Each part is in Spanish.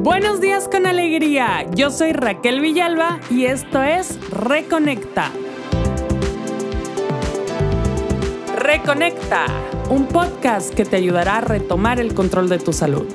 Buenos días con alegría, yo soy Raquel Villalba y esto es Reconecta. Reconecta, un podcast que te ayudará a retomar el control de tu salud.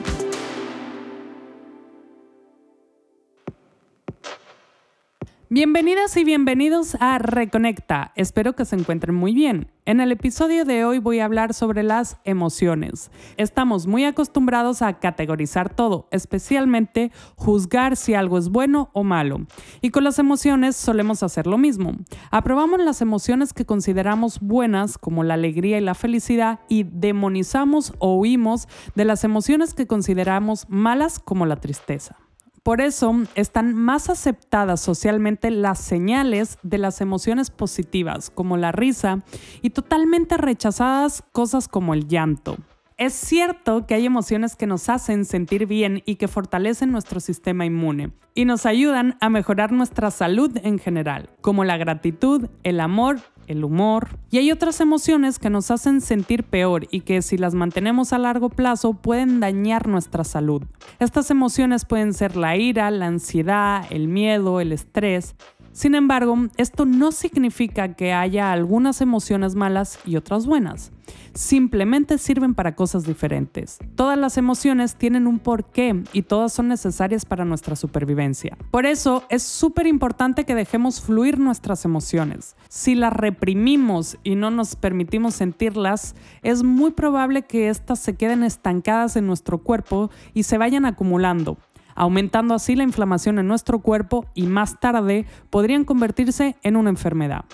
Bienvenidas y bienvenidos a Reconecta. Espero que se encuentren muy bien. En el episodio de hoy voy a hablar sobre las emociones. Estamos muy acostumbrados a categorizar todo, especialmente juzgar si algo es bueno o malo. Y con las emociones solemos hacer lo mismo. Aprobamos las emociones que consideramos buenas, como la alegría y la felicidad, y demonizamos o huimos de las emociones que consideramos malas, como la tristeza. Por eso están más aceptadas socialmente las señales de las emociones positivas, como la risa, y totalmente rechazadas cosas como el llanto. Es cierto que hay emociones que nos hacen sentir bien y que fortalecen nuestro sistema inmune y nos ayudan a mejorar nuestra salud en general, como la gratitud, el amor el humor, y hay otras emociones que nos hacen sentir peor y que si las mantenemos a largo plazo pueden dañar nuestra salud. Estas emociones pueden ser la ira, la ansiedad, el miedo, el estrés, sin embargo, esto no significa que haya algunas emociones malas y otras buenas. Simplemente sirven para cosas diferentes. Todas las emociones tienen un porqué y todas son necesarias para nuestra supervivencia. Por eso es súper importante que dejemos fluir nuestras emociones. Si las reprimimos y no nos permitimos sentirlas, es muy probable que éstas se queden estancadas en nuestro cuerpo y se vayan acumulando aumentando así la inflamación en nuestro cuerpo y más tarde podrían convertirse en una enfermedad.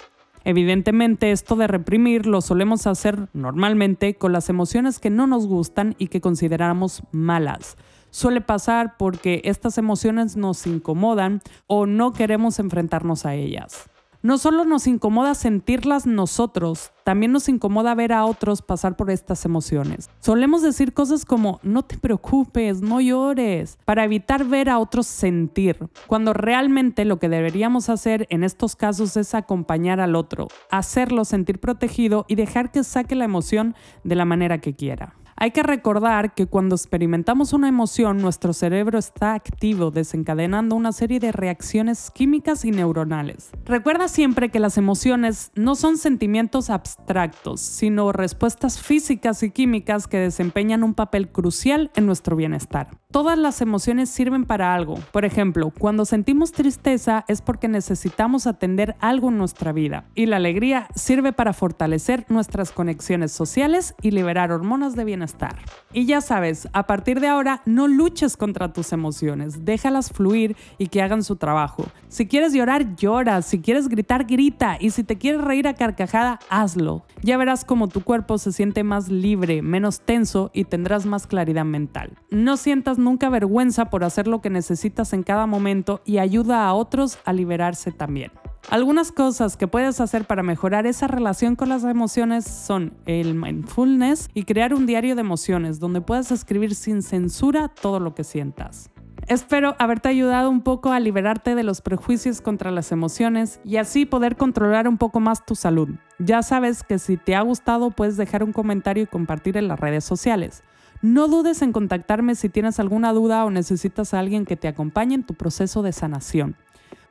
Evidentemente esto de reprimir lo solemos hacer normalmente con las emociones que no nos gustan y que consideramos malas. Suele pasar porque estas emociones nos incomodan o no queremos enfrentarnos a ellas. No solo nos incomoda sentirlas nosotros, también nos incomoda ver a otros pasar por estas emociones. Solemos decir cosas como no te preocupes, no llores, para evitar ver a otros sentir, cuando realmente lo que deberíamos hacer en estos casos es acompañar al otro, hacerlo sentir protegido y dejar que saque la emoción de la manera que quiera. Hay que recordar que cuando experimentamos una emoción, nuestro cerebro está activo, desencadenando una serie de reacciones químicas y neuronales. Recuerda siempre que las emociones no son sentimientos abstractos, sino respuestas físicas y químicas que desempeñan un papel crucial en nuestro bienestar. Todas las emociones sirven para algo. Por ejemplo, cuando sentimos tristeza es porque necesitamos atender algo en nuestra vida. Y la alegría sirve para fortalecer nuestras conexiones sociales y liberar hormonas de bienestar y ya sabes, a partir de ahora no luches contra tus emociones, déjalas fluir y que hagan su trabajo. Si quieres llorar, llora, si quieres gritar, grita y si te quieres reír a carcajada, hazlo. Ya verás cómo tu cuerpo se siente más libre, menos tenso y tendrás más claridad mental. No sientas nunca vergüenza por hacer lo que necesitas en cada momento y ayuda a otros a liberarse también. Algunas cosas que puedes hacer para mejorar esa relación con las emociones son el mindfulness y crear un diario de emociones donde puedas escribir sin censura todo lo que sientas. Espero haberte ayudado un poco a liberarte de los prejuicios contra las emociones y así poder controlar un poco más tu salud. Ya sabes que si te ha gustado puedes dejar un comentario y compartir en las redes sociales. No dudes en contactarme si tienes alguna duda o necesitas a alguien que te acompañe en tu proceso de sanación.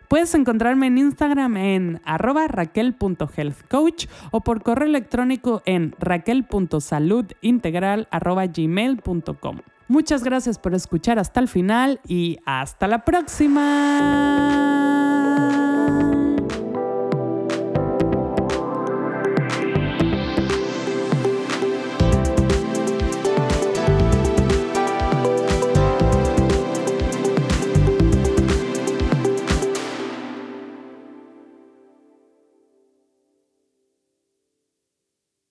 Puedes encontrarme en Instagram en arroba raquel.healthcoach o por correo electrónico en raquel.saludintegral.gmail.com. Muchas gracias por escuchar hasta el final y hasta la próxima.